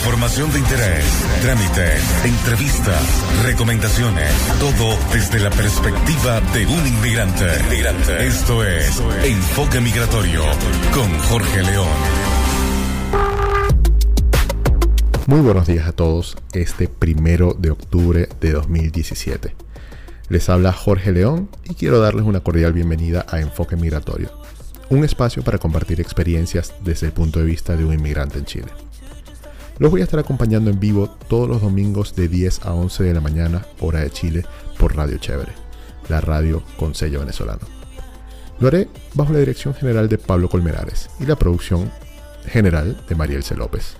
Información de interés, trámites, entrevistas, recomendaciones, todo desde la perspectiva de un inmigrante. Esto es Enfoque Migratorio con Jorge León. Muy buenos días a todos este primero de octubre de 2017. Les habla Jorge León y quiero darles una cordial bienvenida a Enfoque Migratorio, un espacio para compartir experiencias desde el punto de vista de un inmigrante en Chile. Los voy a estar acompañando en vivo todos los domingos de 10 a 11 de la mañana, hora de Chile, por Radio Chévere, la radio con sello venezolano. Lo haré bajo la dirección general de Pablo Colmenares y la producción general de Marielce López.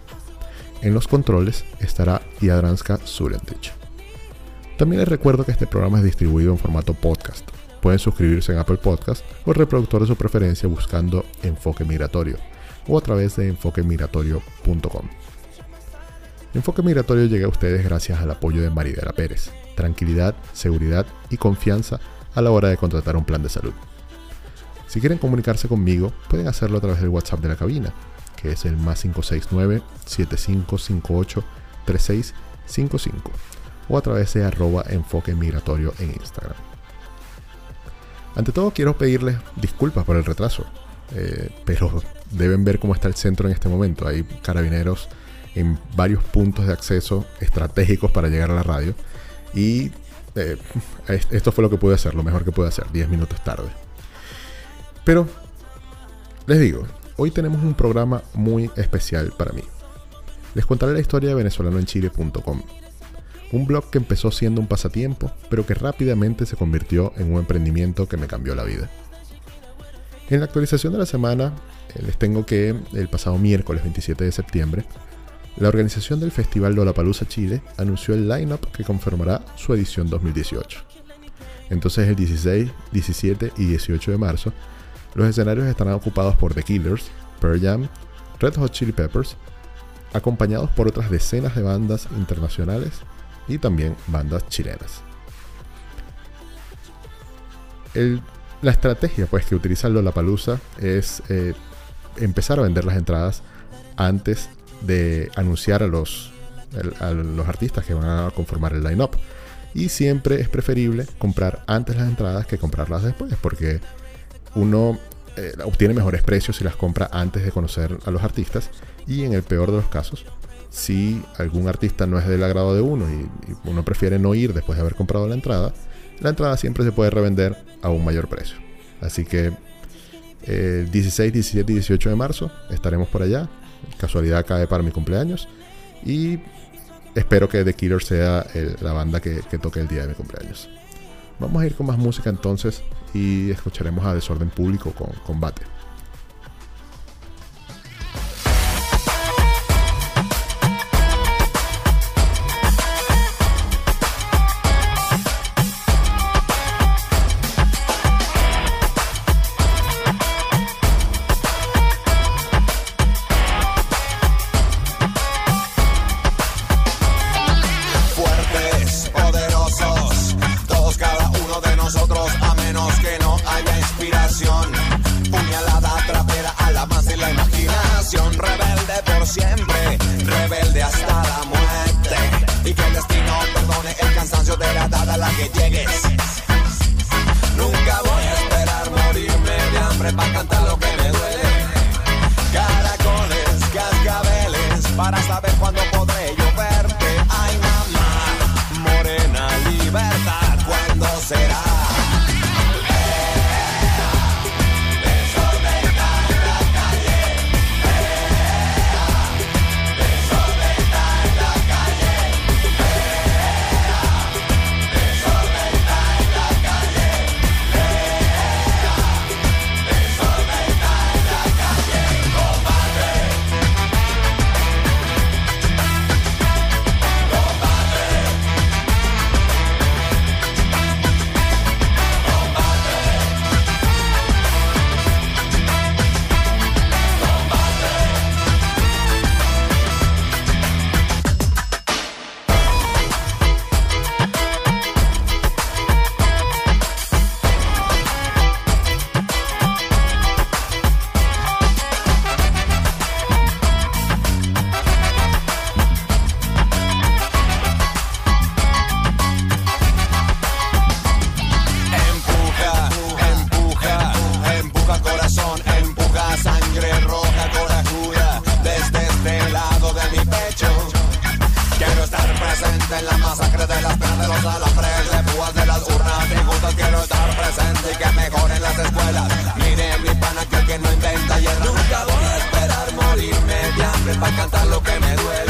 En los controles estará Iadranska Surentich. También les recuerdo que este programa es distribuido en formato podcast. Pueden suscribirse en Apple Podcast o el reproductor de su preferencia buscando Enfoque Migratorio o a través de enfoquemigratorio.com. Enfoque Migratorio llega a ustedes gracias al apoyo de Maridela Pérez. Tranquilidad, seguridad y confianza a la hora de contratar un plan de salud. Si quieren comunicarse conmigo, pueden hacerlo a través del WhatsApp de la cabina, que es el más 569-7558-3655, o a través de arroba enfoque migratorio en Instagram. Ante todo quiero pedirles disculpas por el retraso, eh, pero deben ver cómo está el centro en este momento. Hay carabineros en varios puntos de acceso estratégicos para llegar a la radio. Y eh, esto fue lo que pude hacer, lo mejor que pude hacer, 10 minutos tarde. Pero, les digo, hoy tenemos un programa muy especial para mí. Les contaré la historia de venezolanoenchile.com, un blog que empezó siendo un pasatiempo, pero que rápidamente se convirtió en un emprendimiento que me cambió la vida. En la actualización de la semana, eh, les tengo que el pasado miércoles 27 de septiembre la organización del Festival Lollapalooza Chile anunció el line-up que conformará su edición 2018. Entonces el 16, 17 y 18 de marzo, los escenarios estarán ocupados por The Killers, Pearl Jam, Red Hot Chili Peppers, acompañados por otras decenas de bandas internacionales y también bandas chilenas. la estrategia pues, que utiliza Lollapalooza es eh, empezar a vender las entradas antes de anunciar a los, a los artistas que van a conformar el line-up. Y siempre es preferible comprar antes las entradas que comprarlas después, porque uno eh, obtiene mejores precios si las compra antes de conocer a los artistas. Y en el peor de los casos, si algún artista no es del agrado de uno y, uno prefiere no ir después de haber comprado la entrada, la entrada siempre se puede revender a un mayor precio. Así que el 16, 17 y 18 de marzo estaremos por allá casualidad cae para mi cumpleaños. Y espero que The Killer sea la banda que, que, toque el día de mi cumpleaños. Vamos a ir con más música entonces y escucharemos a Desorden Público con Combate. Pasa la frente, púas de las urnas, juntas quiero estar presente y que mejoren las escuelas. Mire mi pana que el que no intenta y nunca voy a esperar morirme de hambre para cantar lo que me duele.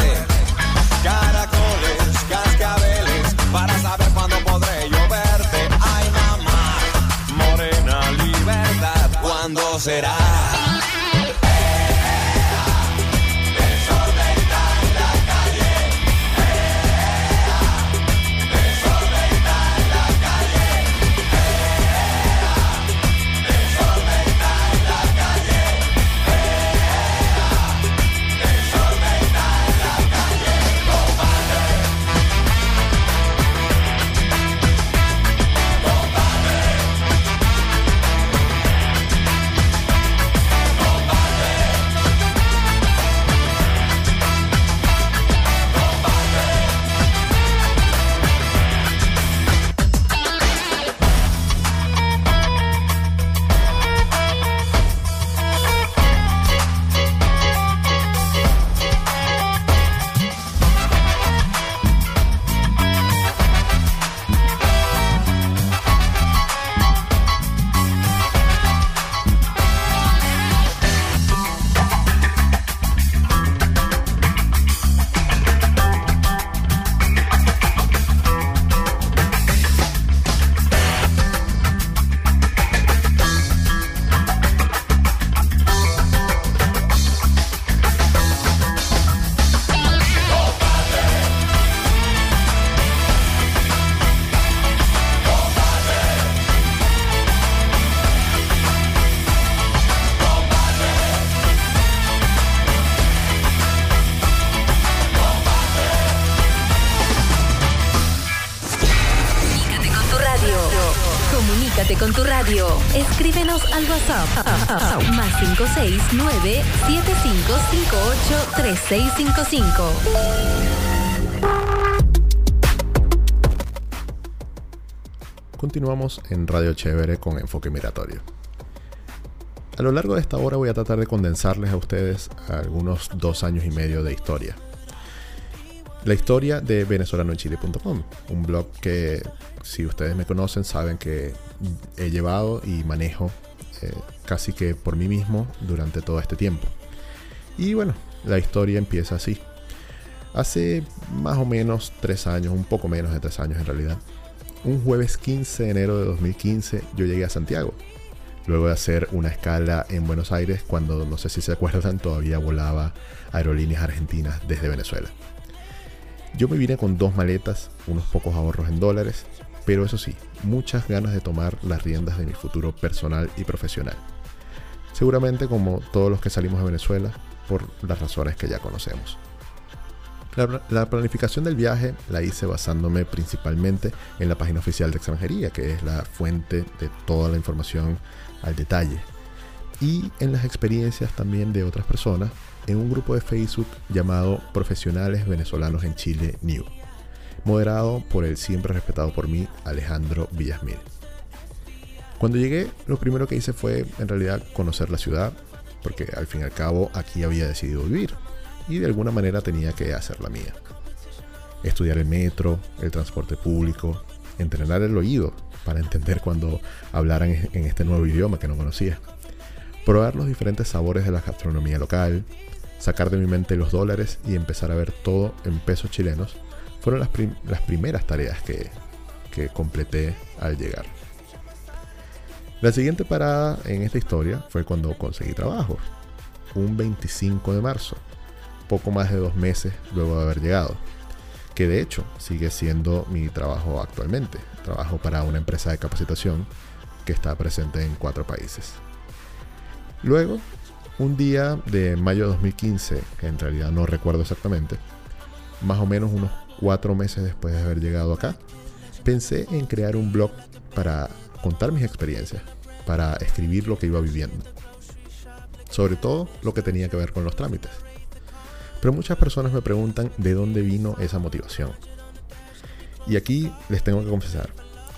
7558 3655. Continuamos en Radio Chévere con enfoque migratorio. A lo largo de esta hora voy a tratar de condensarles a ustedes algunos dos años y medio de historia. La historia de venezolanoenchile.com, un blog que si ustedes me conocen saben que he llevado y manejo eh, casi que por mí mismo durante todo este tiempo. Y bueno, la historia empieza así. Hace más o menos tres años, un poco menos de tres años en realidad, un jueves 15 de enero de 2015 yo llegué a Santiago. Luego de hacer una escala en Buenos Aires cuando, no sé si se acuerdan, todavía volaba aerolíneas argentinas desde Venezuela. Yo me vine con dos maletas, unos pocos ahorros en dólares, pero eso sí, muchas ganas de tomar las riendas de mi futuro personal y profesional. Seguramente como todos los que salimos de Venezuela, por las razones que ya conocemos. La, la, planificación del viaje la hice basándome principalmente en la página oficial de extranjería, que es la fuente de toda la información al detalle, y en las experiencias también de otras personas en un grupo de Facebook llamado Profesionales Venezolanos en Chile New, moderado por el siempre respetado por mí Alejandro Villasmil. Cuando llegué, lo primero que hice fue en realidad conocer la ciudad, porque al fin y al cabo aquí había decidido vivir y de alguna manera tenía que hacer la mía. Estudiar el metro, el transporte público, entrenar el oído para entender cuando hablaran en este nuevo idioma que no conocía. Probar los diferentes sabores de la gastronomía local, sacar de mi mente los dólares y empezar a ver todo en pesos chilenos fueron las, prim las primeras tareas que, que completé al llegar. La siguiente parada en esta historia fue cuando conseguí trabajo, un 25 de marzo, poco más de dos meses luego de haber llegado, que de hecho sigue siendo mi trabajo actualmente. Trabajo para una empresa de capacitación que está presente en cuatro países. Luego, un día de mayo de 2015, que en realidad no recuerdo exactamente, más o menos unos cuatro meses después de haber llegado acá, pensé en crear un blog para contar mis experiencias, para escribir lo que iba viviendo. Sobre todo lo que tenía que ver con los trámites. Pero muchas personas me preguntan de dónde vino esa motivación. Y aquí les tengo que confesar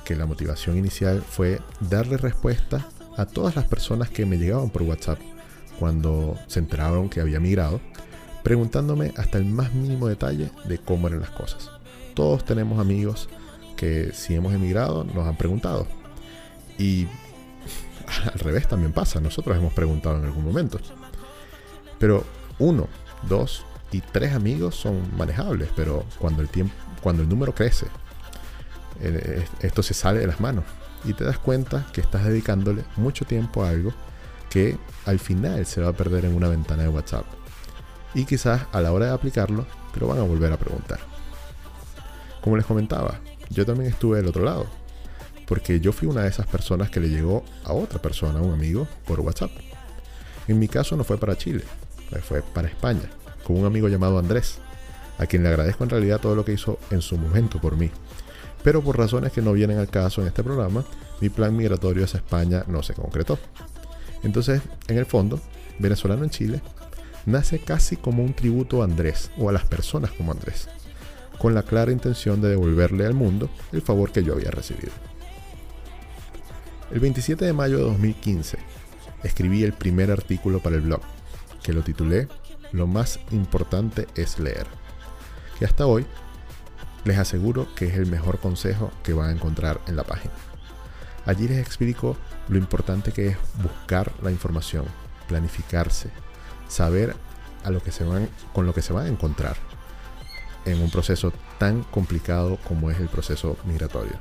que la motivación inicial fue darle respuesta a todas las personas que me llegaban por WhatsApp cuando se enteraron que había migrado, preguntándome hasta el más mínimo detalle de cómo eran las cosas. Todos tenemos amigos que si hemos emigrado nos han preguntado. Y al revés también pasa, nosotros hemos preguntado en algún momento. Pero uno, dos y tres amigos son manejables, pero cuando el, tiempo, cuando el número crece, eh, esto se sale de las manos y te das cuenta que estás dedicándole mucho tiempo a algo que al final se va a perder en una ventana de WhatsApp. Y quizás a la hora de aplicarlo te lo van a volver a preguntar. Como les comentaba, yo también estuve del otro lado, porque yo fui una de esas personas que le llegó a otra persona, a un amigo, por WhatsApp. En mi caso no fue para Chile, fue para España, con un amigo llamado Andrés, a quien le agradezco en realidad todo lo que hizo en su momento por mí. Pero por razones que no vienen al caso en este programa, mi plan migratorio hacia España no se concretó. Entonces, en el fondo, venezolano en Chile nace casi como un tributo a Andrés o a las personas como Andrés, con la clara intención de devolverle al mundo el favor que yo había recibido. El 27 de mayo de 2015 escribí el primer artículo para el blog, que lo titulé Lo más importante es leer, que hasta hoy les aseguro que es el mejor consejo que van a encontrar en la página. Allí les explico lo importante que es buscar la información, planificarse, saber a lo que se van, con lo que se van a encontrar en un proceso tan complicado como es el proceso migratorio.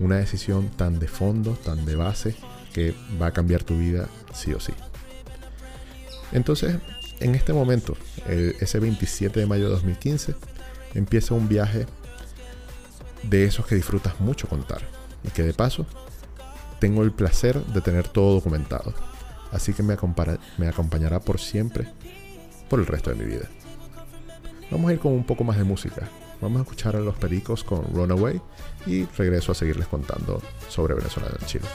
Una decisión tan de fondo, tan de base, que va a cambiar tu vida sí o sí. Entonces, en este momento, ese 27 de mayo de 2015, empieza un viaje de esos que disfrutas mucho contar y que de paso tengo el placer de tener todo documentado. Así que me acompañará por siempre, por el resto de mi vida. Vamos a ir con un poco más de música. Vamos a escuchar a los pericos con Runaway y regreso a seguirles contando sobre Venezuela en Chile.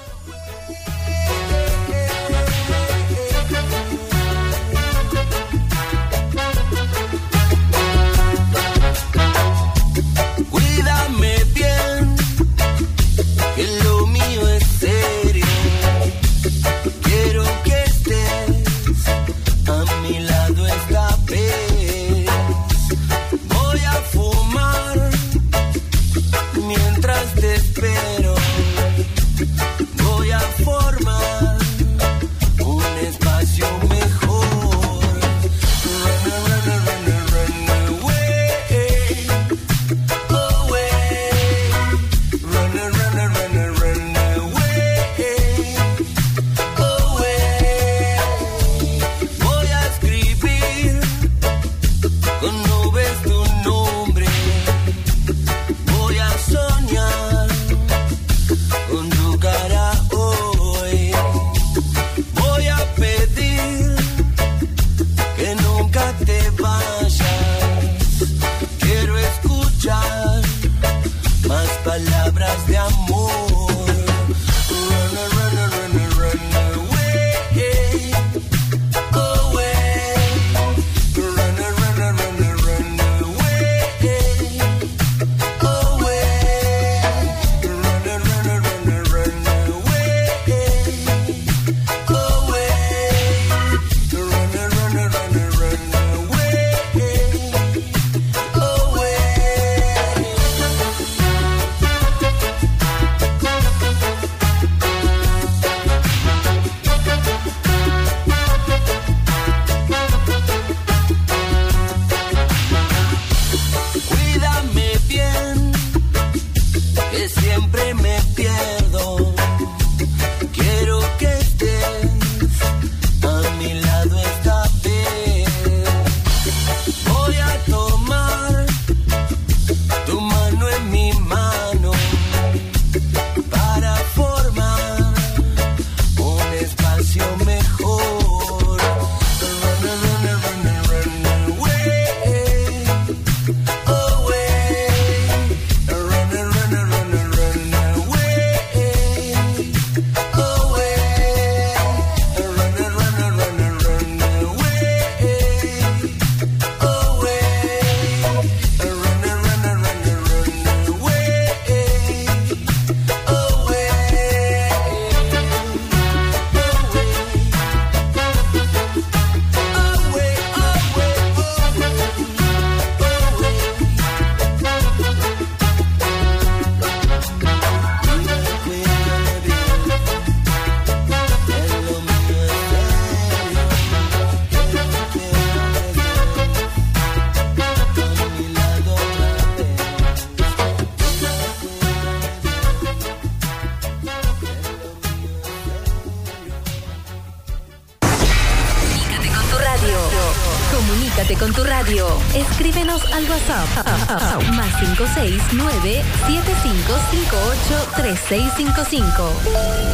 Al WhatsApp más 569 7558 3655.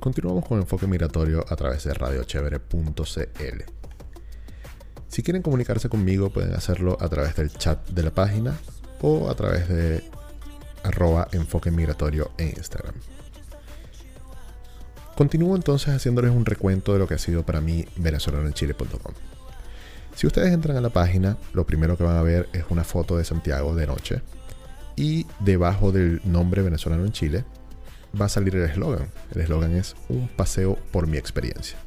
Continuamos con Enfoque Migratorio a través de radiochevere.cl. Si quieren comunicarse conmigo pueden hacerlo a través del chat de la página o a través de arroba enfoque migratorio en Instagram. Continúo entonces haciéndoles un recuento de lo que ha sido para mí venezolanoenchile.com. Si ustedes entran a la página, lo primero que van a ver es una foto de Santiago de noche y debajo del nombre venezolano en Chile va a salir el eslogan. El eslogan es un paseo por mi experiencia.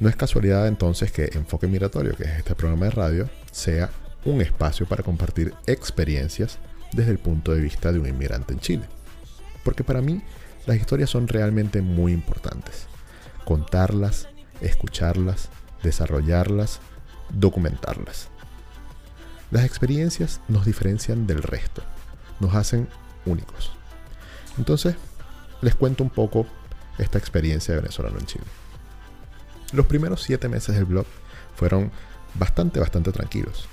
No es casualidad entonces que Enfoque Migratorio, que es este programa de radio, sea un espacio para compartir experiencias desde el punto de vista de un inmigrante en Chile. Porque para mí las historias son realmente muy importantes. Contarlas, escucharlas, desarrollarlas, documentarlas. Las experiencias nos diferencian del resto, nos hacen únicos. Entonces, les cuento un poco esta experiencia de venezolano en Chile. Los primeros siete meses del blog fueron bastante, bastante tranquilos.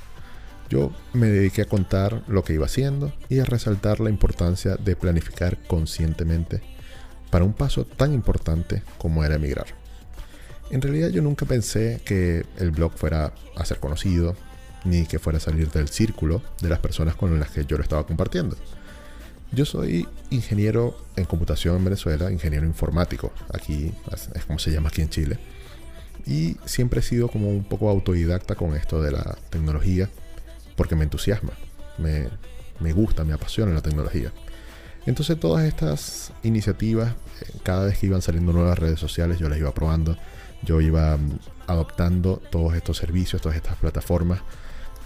Yo me dediqué a contar lo que iba haciendo y a resaltar la importancia de planificar conscientemente para un paso tan importante como era emigrar. En realidad yo nunca pensé que el blog fuera a ser conocido, ni que fuera a salir del círculo de las personas con las que yo lo estaba compartiendo. Yo soy ingeniero en computación en Venezuela, ingeniero informático, aquí es como se llama aquí en Chile. Y siempre he sido como un poco autodidacta con esto de la tecnología, porque me entusiasma, me, me gusta, me apasiona la tecnología. Entonces todas estas iniciativas, eh, cada vez que iban saliendo nuevas redes sociales, yo las iba probando, yo iba mm, adoptando todos estos servicios, todas estas plataformas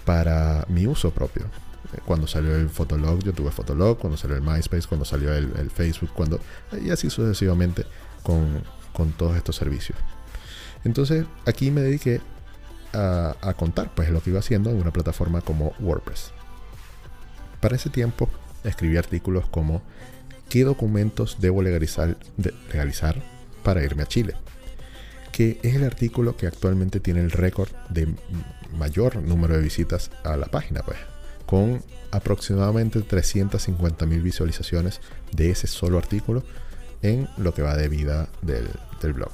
para mi uso propio. Eh, cuando salió el Fotolog, yo tuve Fotolog, cuando salió el MySpace, cuando salió el, Facebook, cuando y así sucesivamente con, con, todos estos servicios. Entonces aquí me dediqué a, a contar pues lo que iba haciendo en una plataforma como WordPress. Para ese tiempo escribí artículos como ¿qué documentos debo legalizar, para irme a Chile? Que es el artículo que actualmente tiene el récord de mayor número de visitas a la página, pues, con aproximadamente 350 mil visualizaciones de ese solo artículo en lo que va de vida del, del blog.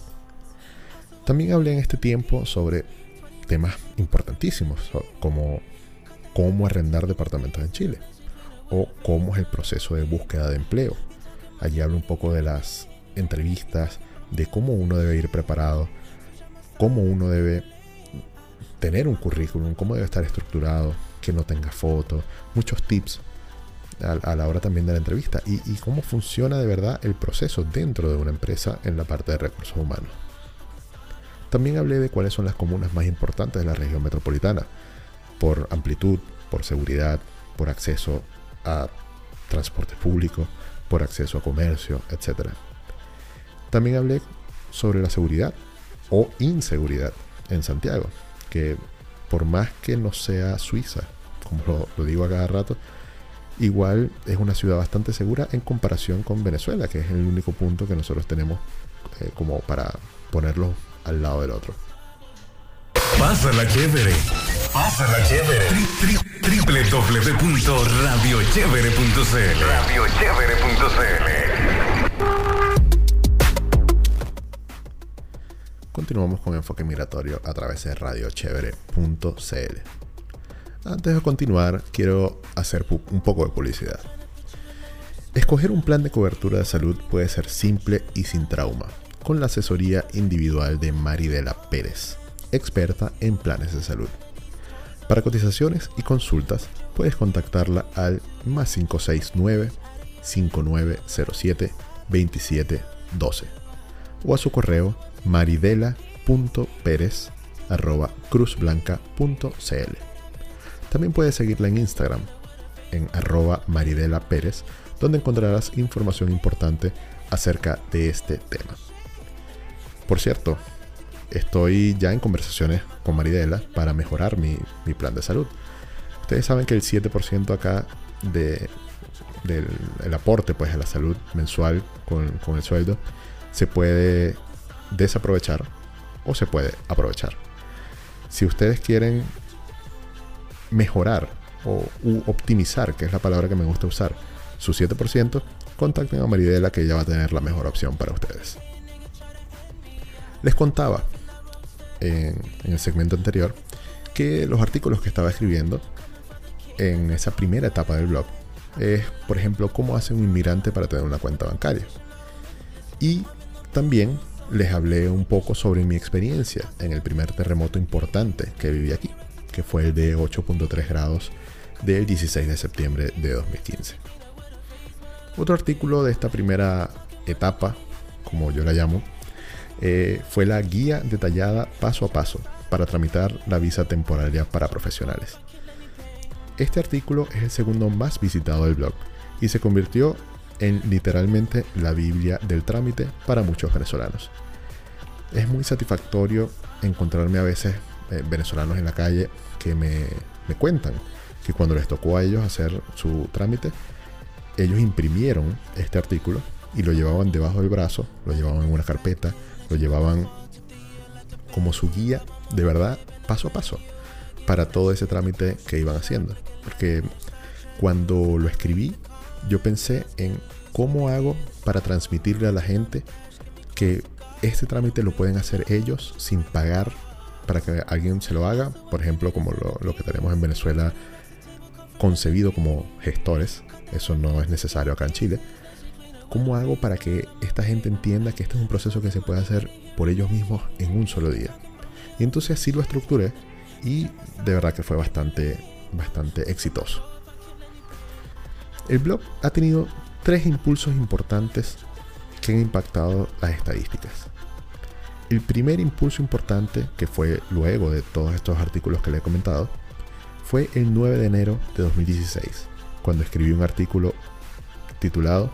También hablé en este tiempo sobre temas importantísimos como cómo arrendar departamentos en Chile o cómo es el proceso de búsqueda de empleo. Allí hablo un poco de las entrevistas, de cómo uno debe ir preparado, cómo uno debe tener un currículum, cómo debe estar estructurado, que no tenga fotos, muchos tips a, la hora también de la entrevista y, y cómo funciona de verdad el proceso dentro de una empresa en la parte de recursos humanos. También hablé de cuáles son las comunas más importantes de la región metropolitana, por amplitud, por seguridad, por acceso a transporte público, por acceso a comercio, etc. También hablé sobre la seguridad o inseguridad en Santiago, que por más que no sea Suiza, como lo, digo a cada rato, igual es una ciudad bastante segura en comparación con Venezuela, que es el único punto que nosotros tenemos eh, como para ponerlo al lado del otro. Pásala chévere. Pásala chévere. www.radiochevere.cl Radiochevere.cl Continuamos con Enfoque Migratorio a través de radiochevere.cl. Antes de continuar, quiero hacer un poco de publicidad. Escoger un plan de cobertura de salud puede ser simple y sin trauma, con la asesoría individual de Maridela Pérez experta en planes de salud. Para cotizaciones y consultas puedes contactarla al más 569 5907 2712 o a su correo maridela.perez cruzblanca.cl. También puedes seguirla en Instagram en arroba maridela donde encontrarás información importante acerca de este tema. Por cierto, estoy ya en conversaciones con Maridela para mejorar mi, plan de salud. Ustedes saben que el 7% acá de, del aporte pues, a la salud mensual con, el sueldo se puede desaprovechar o se puede aprovechar. Si ustedes quieren mejorar o optimizar, que es la palabra que me gusta usar, su 7%, contacten a Maridela que ella va a tener la mejor opción para ustedes. Les contaba en, el segmento anterior que los artículos que estaba escribiendo en esa primera etapa del blog es, por ejemplo, cómo hace un inmigrante para tener una cuenta bancaria. Y también les hablé un poco sobre mi experiencia en el primer terremoto importante que viví aquí, que fue el de 8.3 grados del 16 de septiembre de 2015. Otro artículo de esta primera etapa, como yo la llamo, eh, fue la guía detallada paso a paso para tramitar la visa temporaria para profesionales. Este artículo es el segundo más visitado del blog y se convirtió en literalmente la Biblia del trámite para muchos venezolanos. Es muy satisfactorio encontrarme a veces eh, venezolanos en la calle que me, me cuentan que cuando les tocó a ellos hacer su trámite, ellos imprimieron este artículo y lo llevaban debajo del brazo, lo llevaban en una carpeta, lo llevaban como su guía, de verdad, paso a paso, para todo ese trámite que iban haciendo. Porque cuando lo escribí, yo pensé en cómo hago para transmitirle a la gente que este trámite lo pueden hacer ellos sin pagar para que alguien se lo haga, por ejemplo, como lo, que tenemos en Venezuela concebido como gestores, eso no es necesario acá en Chile. ¿Cómo hago para que esta gente entienda que este es un proceso que se puede hacer por ellos mismos en un solo día? Y entonces así lo estructuré y de verdad que fue bastante, bastante exitoso. El blog ha tenido tres impulsos importantes que han impactado las estadísticas. El primer impulso importante, que fue luego de todos estos artículos que le he comentado, fue el 9 de enero de 2016, cuando escribí un artículo titulado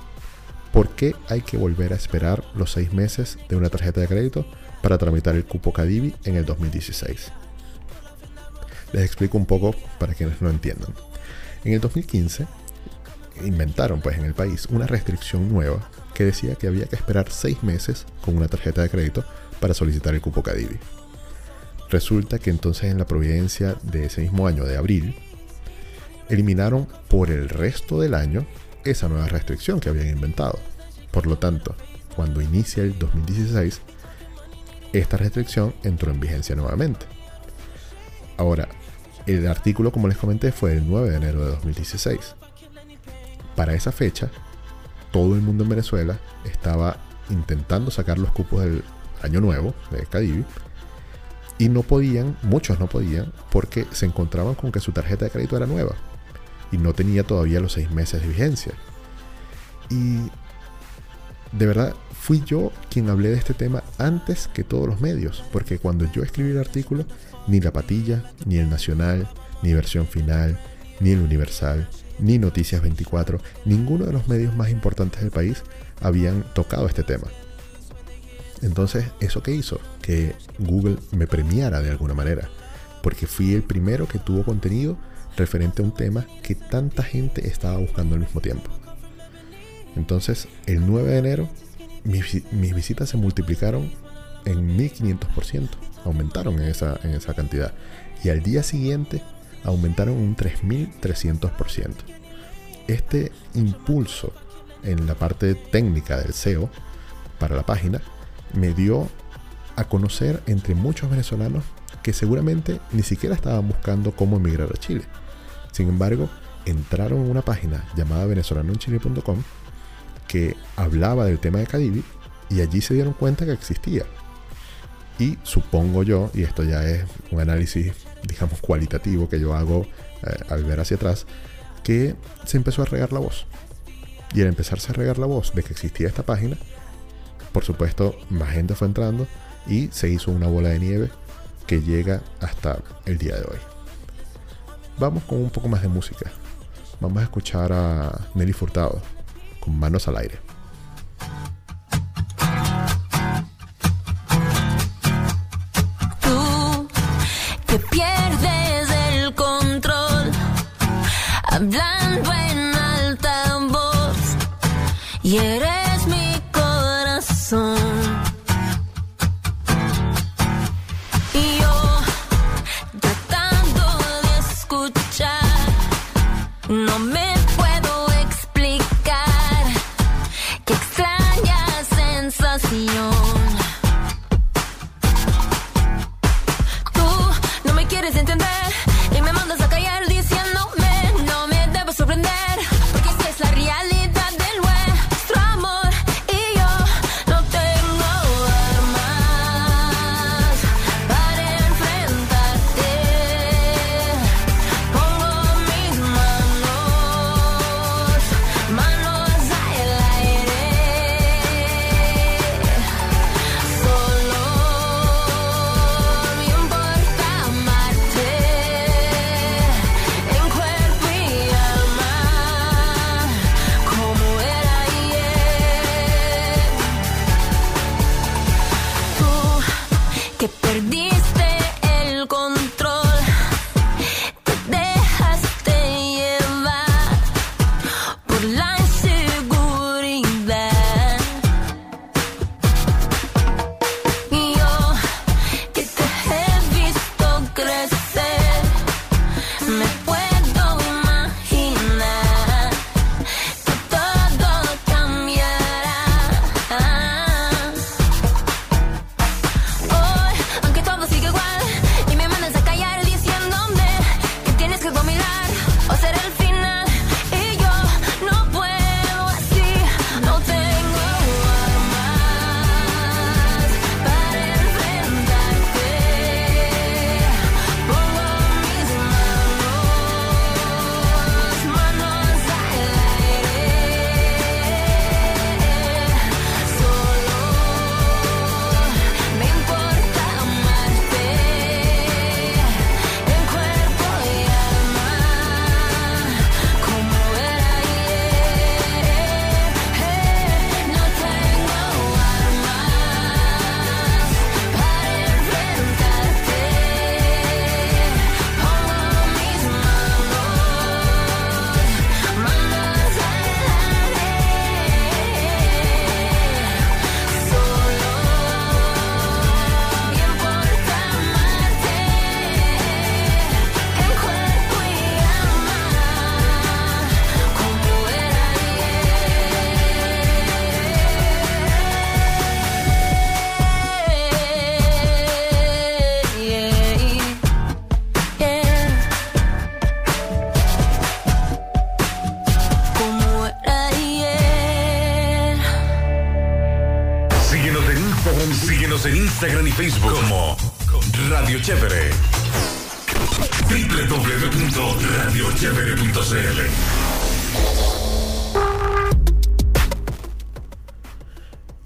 ¿Por qué hay que volver a esperar los seis meses de una tarjeta de crédito para tramitar el cupo Cadivi en el 2016? Les explico un poco para quienes no entiendan. En el 2015 inventaron pues en el país una restricción nueva que decía que había que esperar seis meses con una tarjeta de crédito para solicitar el cupo Cadivi. Resulta que entonces en la providencia de ese mismo año de abril eliminaron por el resto del año esa nueva restricción que habían inventado. Por lo tanto, cuando inicia el 2016, esta restricción entró en vigencia nuevamente. Ahora, el artículo, como les comenté, fue el 9 de enero de 2016. Para esa fecha, todo el mundo en Venezuela estaba intentando sacar los cupos del año nuevo de Cadivi y no podían, muchos no podían, porque se encontraban con que su tarjeta de crédito era nueva y no tenía todavía los seis meses de vigencia. Y de verdad fui yo quien hablé de este tema antes que todos los medios, porque cuando yo escribí el artículo, ni La Patilla, ni El Nacional, ni Versión Final, ni El Universal, ni Noticias 24, ninguno de los medios más importantes del país habían tocado este tema. Entonces, ¿eso qué hizo? Que Google me premiara de alguna manera, porque fui el primero que tuvo contenido referente a un tema que tanta gente estaba buscando al mismo tiempo. Entonces, el 9 de enero, mis, visitas se multiplicaron en 1500%, aumentaron en esa, en esa cantidad. Y al día siguiente, aumentaron un 3300%. Este impulso en la parte técnica del SEO para la página me dio a conocer entre muchos venezolanos que seguramente ni siquiera estaban buscando cómo emigrar a Chile. Sin embargo, entraron en una página llamada venezolanoenchile.com que hablaba del tema de Cadivi y allí se dieron cuenta que existía. Y supongo yo, y esto ya es un análisis, digamos, cualitativo que yo hago eh, al ver hacia atrás, que se empezó a regar la voz. Y al empezarse a regar la voz de que existía esta página, por supuesto, más gente fue entrando y se hizo una bola de nieve que llega hasta el día de hoy. Vamos con un poco más de música. Vamos a escuchar a Nelly Furtado con manos al aire.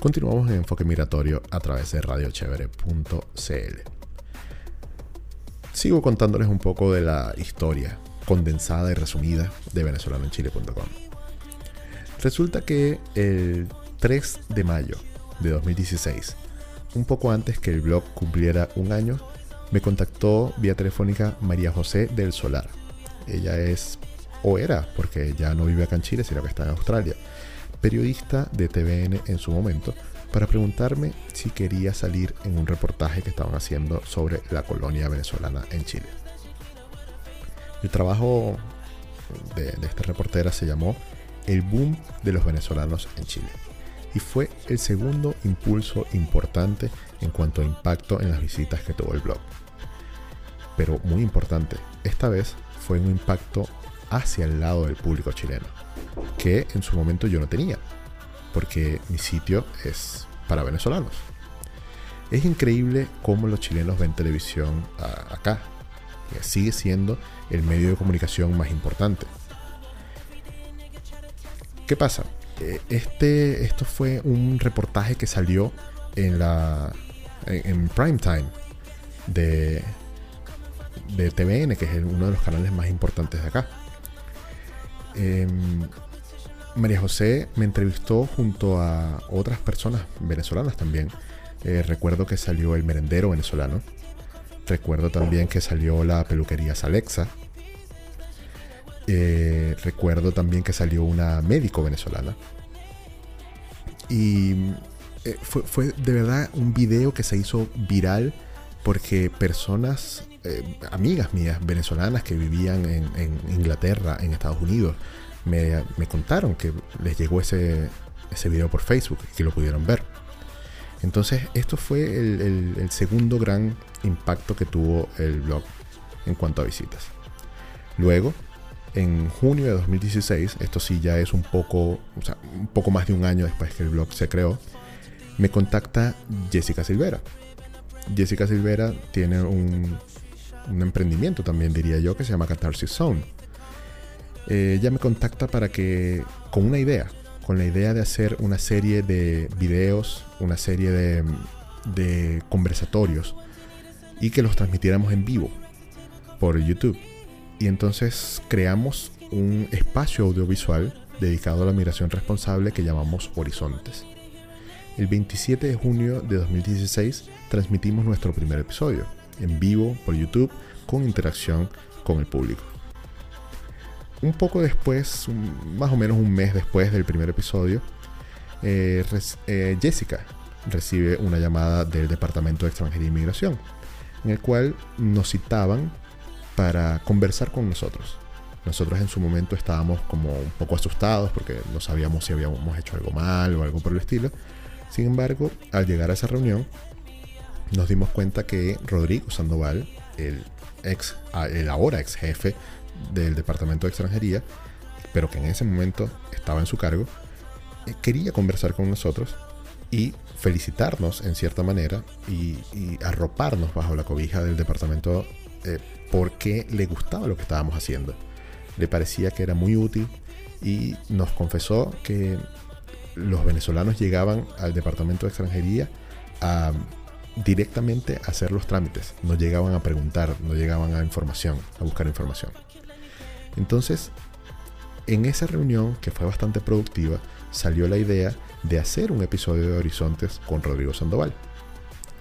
Continuamos en Enfoque Migratorio a través de radiochevere.cl. Sigo contándoles un poco de la historia condensada y resumida de venezolanoenchile.com. Resulta que el 3 de mayo de 2016, un poco antes que el blog cumpliera un año, me contactó vía telefónica María José del Solar. Ella es, o era, porque ya no vive acá en Chile, sino que está en Australia, periodista de TVN en su momento, para preguntarme si quería salir en un reportaje que estaban haciendo sobre la colonia venezolana en Chile. El trabajo de, de esta reportera se llamó El boom de los venezolanos en Chile y fue el segundo impulso importante en cuanto a impacto en las visitas que tuvo el blog. Pero muy importante, esta vez fue un impacto hacia el lado del público chileno, que en su momento yo no tenía, porque mi sitio es para venezolanos. Es increíble cómo los chilenos ven televisión a- acá. Sigue siendo el medio de comunicación más importante. ¿Qué pasa? Eh, Este, esto fue un reportaje que salió en la en, en prime de, de TVN, que es uno de los canales más importantes de acá. Em, María José me entrevistó junto a otras personas venezolanas también. Eh, recuerdo que salió el merendero venezolano. Recuerdo también que salió la peluquería Salexa. Eh, recuerdo también que salió una médico venezolana. Y eh, fue, fue de verdad un video que se hizo viral porque personas, eh, amigas mías venezolanas que vivían en, Inglaterra, en Estados Unidos, me, contaron que les llegó ese, ese video por Facebook y que lo pudieron ver. Entonces, esto fue el segundo gran impacto que tuvo el blog en cuanto a visitas. Luego, en junio de 2016, esto sí ya es un poco, o sea, un poco más de un año después que el blog se creó, me contacta Jessica Silvera. Jessica Silvera tiene un, un emprendimiento también, diría yo, que se llama Catharsis Zone. Eh, ella me contacta para que, con una idea, con la idea de hacer una serie de videos, una serie de, de conversatorios y que los transmitiéramos en vivo por YouTube. Y entonces creamos un espacio audiovisual dedicado a la migración responsable que llamamos Horizontes. El 27 de junio de 2016 transmitimos nuestro primer episodio en vivo por YouTube con interacción con el público. Un poco después, más o menos un mes después del primer episodio, eh, eh, Jessica recibe una llamada del Departamento de Extranjería e Inmigración, en el cual nos citaban para conversar con nosotros. Nosotros en su momento estábamos como un poco asustados porque no sabíamos si habíamos hecho algo mal o algo por el estilo. Sin embargo, al llegar a esa reunión, nos dimos cuenta que Rodrigo Sandoval, el ex, ah, el ahora ex jefe del Departamento de Extranjería, pero que en ese momento estaba en su cargo, eh, quería conversar con nosotros y felicitarnos en cierta manera y, arroparnos bajo la cobija del departamento eh, porque le gustaba lo que estábamos haciendo. Le parecía que era muy útil y nos confesó que los venezolanos llegaban al departamento de extranjería a directamente hacer los trámites, no llegaban a preguntar, no llegaban a información, a buscar información. Entonces, en esa reunión, que fue bastante productiva, salió la idea de hacer un episodio de Horizontes con Rodrigo Sandoval.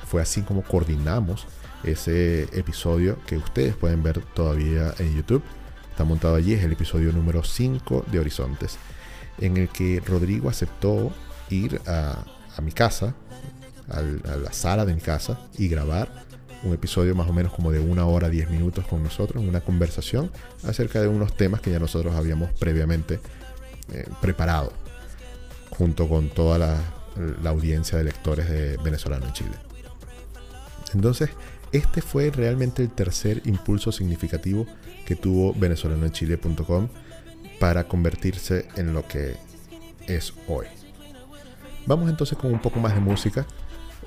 Fue así como coordinamos ese episodio que ustedes pueden ver todavía en YouTube. Está montado allí, es el episodio número 5 de Horizontes, en el que Rodrigo aceptó ir a mi casa, a la sala de mi casa, y grabar un episodio más o menos como de una hora, 10 minutos con nosotros, una conversación acerca de unos temas que ya nosotros habíamos previamente eh, preparado, junto con toda la, audiencia de lectores de venezolano en Chile. Entonces, este fue realmente el tercer impulso significativo que tuvo venezolanoenchile.com para convertirse en lo que es hoy. Vamos entonces con un poco más de música.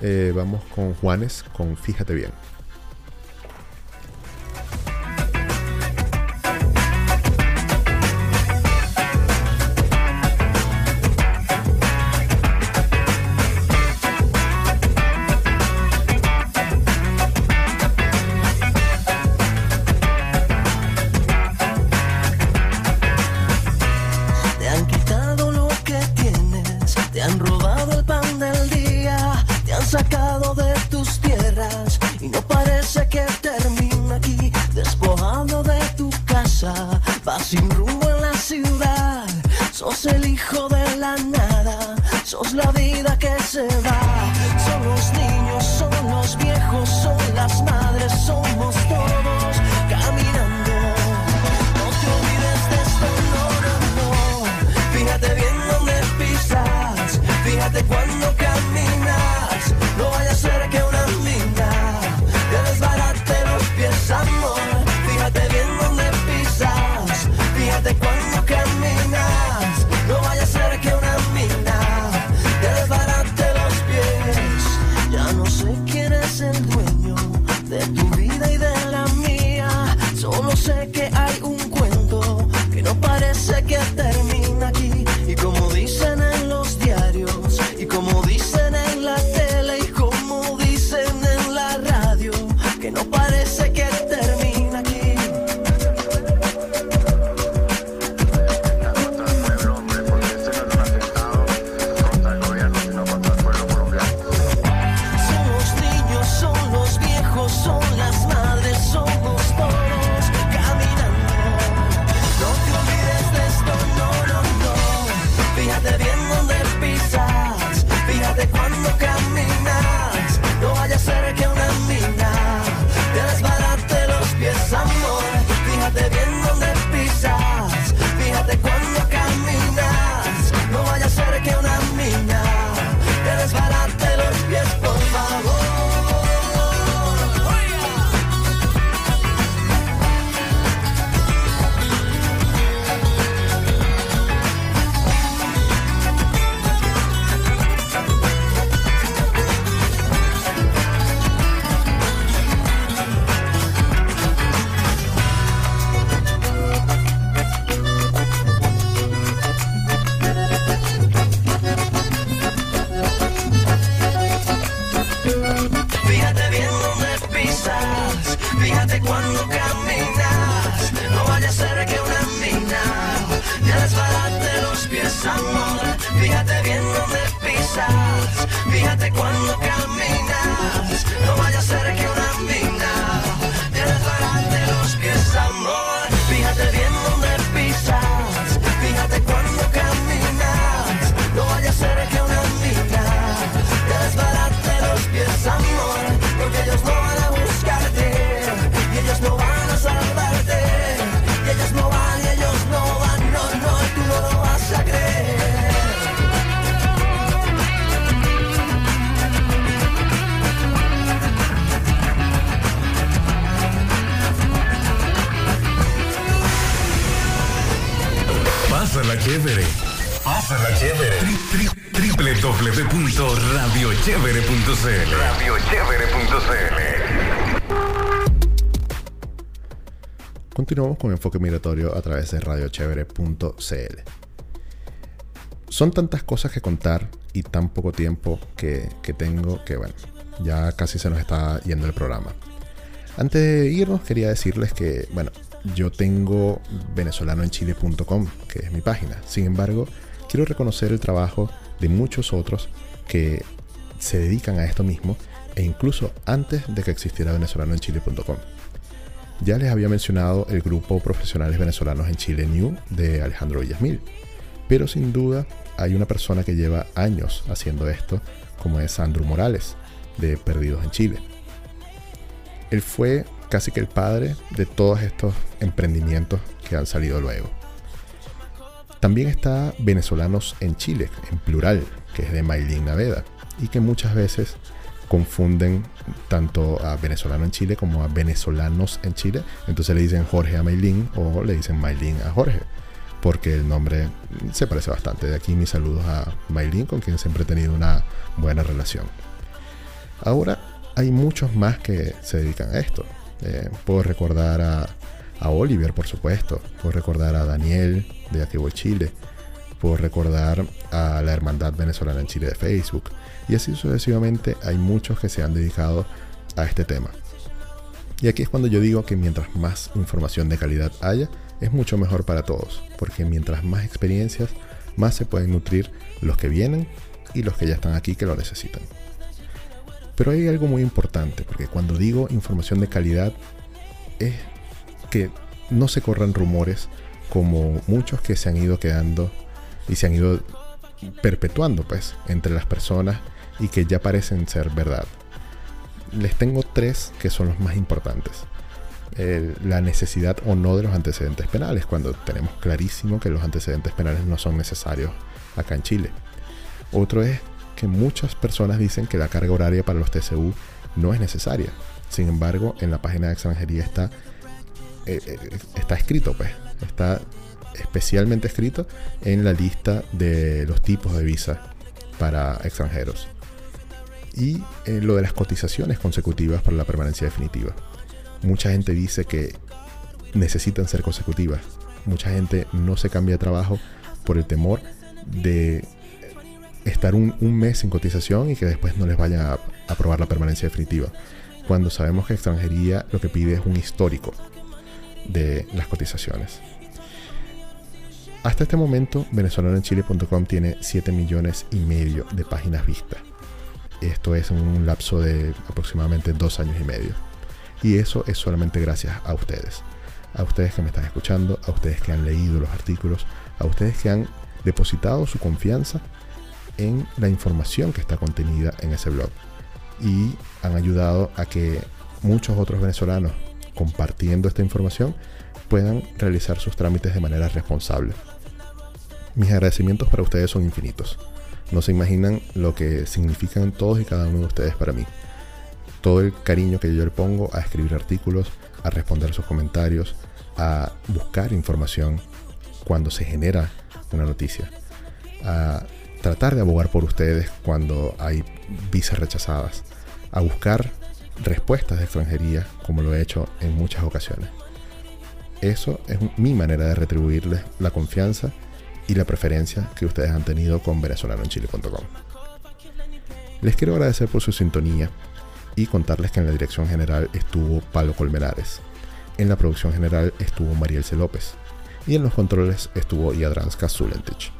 Eh, vamos con Juanes, con Fíjate bien. Con Enfoque Migratorio a través de radiochevere.cl. Son tantas cosas que contar y tan poco tiempo que, que tengo que, bueno, ya casi se nos está yendo el programa. Antes de irnos, quería decirles que, bueno, yo tengo venezolanoenchile.com, que es mi página. Sin embargo, quiero reconocer el trabajo de muchos otros que se dedican a esto mismo e incluso antes de que existiera venezolanoenchile.com. Ya les había mencionado el grupo Profesionales Venezolanos en Chile New de Alejandro Villasmil, pero sin duda hay una persona que lleva años haciendo esto, como es Andrew Morales, de Perdidos en Chile. Él fue casi que el padre de todos estos emprendimientos que han salido luego. También está Venezolanos en Chile, en plural, que es de Maylin Naveda, y que muchas veces confunden tanto a venezolano en Chile como a venezolanos en Chile. Entonces le dicen Jorge a Maylin o le dicen Maylin a Jorge, porque el nombre se parece bastante. De aquí mis saludos a Maylin, con quien siempre he tenido una buena relación. Ahora hay muchos más que se dedican a esto. Eh, puedo recordar a, a Oliver, por supuesto. Puedo recordar a Daniel de Voy Chile. Puedo recordar a la Hermandad Venezolana en Chile de Facebook. Y así sucesivamente hay muchos que se han dedicado a este tema. Y aquí es cuando yo digo que mientras más información de calidad haya, es mucho mejor para todos. Porque mientras más experiencias, más se pueden nutrir los que vienen y los que ya están aquí que lo necesitan. Pero hay algo muy importante, porque cuando digo información de calidad es que no se corran rumores como muchos que se han ido quedando y se han ido perpetuando pues entre las personas y que ya parecen ser verdad. Les tengo tres que son los más importantes. La necesidad o no de los antecedentes penales, cuando tenemos clarísimo que los antecedentes penales no son necesarios acá en Chile. Otro es que muchas personas dicen que la carga horaria para los TCU no es necesaria. Sin embargo, en la página de extranjería está, eh, eh, está escrito, pues, está especialmente escrito en la lista de los tipos de visa para extranjeros. Y eh, lo de las cotizaciones consecutivas para la permanencia definitiva. Mucha gente dice que necesitan ser consecutivas. Mucha gente no se cambia de trabajo por el temor de estar un, un mes sin cotización y que después no les vayan a aprobar la permanencia definitiva. Cuando sabemos que extranjería lo que pide es un histórico de las cotizaciones. Hasta este momento, venezolanoenchile.com tiene 7 millones y medio de páginas vistas. Esto es en un lapso de aproximadamente dos años y medio. Y eso es solamente gracias a ustedes. A ustedes que me están escuchando, a ustedes que han leído los artículos, a ustedes que han depositado su confianza en la información que está contenida en ese blog. Y han ayudado a que muchos otros venezolanos, compartiendo esta información, puedan realizar sus trámites de manera responsable. Mis agradecimientos para ustedes son infinitos. No se imaginan lo que significan todos y cada uno de ustedes para mí. Todo el cariño que yo le pongo a escribir artículos, a responder sus comentarios, a buscar información cuando se genera una noticia, a tratar de abogar por ustedes cuando hay visas rechazadas, a buscar respuestas de extranjería como lo he hecho en muchas ocasiones. Eso es mi manera de retribuirles la confianza y la preferencia que ustedes han tenido con venezolanoenchile.com. Les quiero agradecer por su sintonía Y contarles que en la dirección general estuvo Palo Colmenares. En la producción general estuvo Mariel C. López. Y en los controles estuvo Yadranska Zulentich.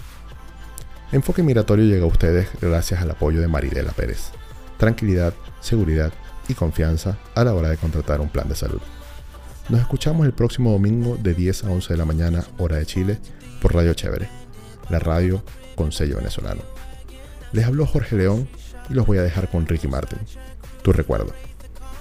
Enfoque Migratorio llega a ustedes gracias al apoyo de Maridela Pérez. Tranquilidad, seguridad y confianza a la hora de contratar un plan de salud. Nos escuchamos el próximo domingo de 10 a 11 de la mañana, hora de Chile, por Radio Chévere, la radio con sello venezolano. Les habló Jorge León y los voy a dejar con Ricky Martin. Tu recuerdo.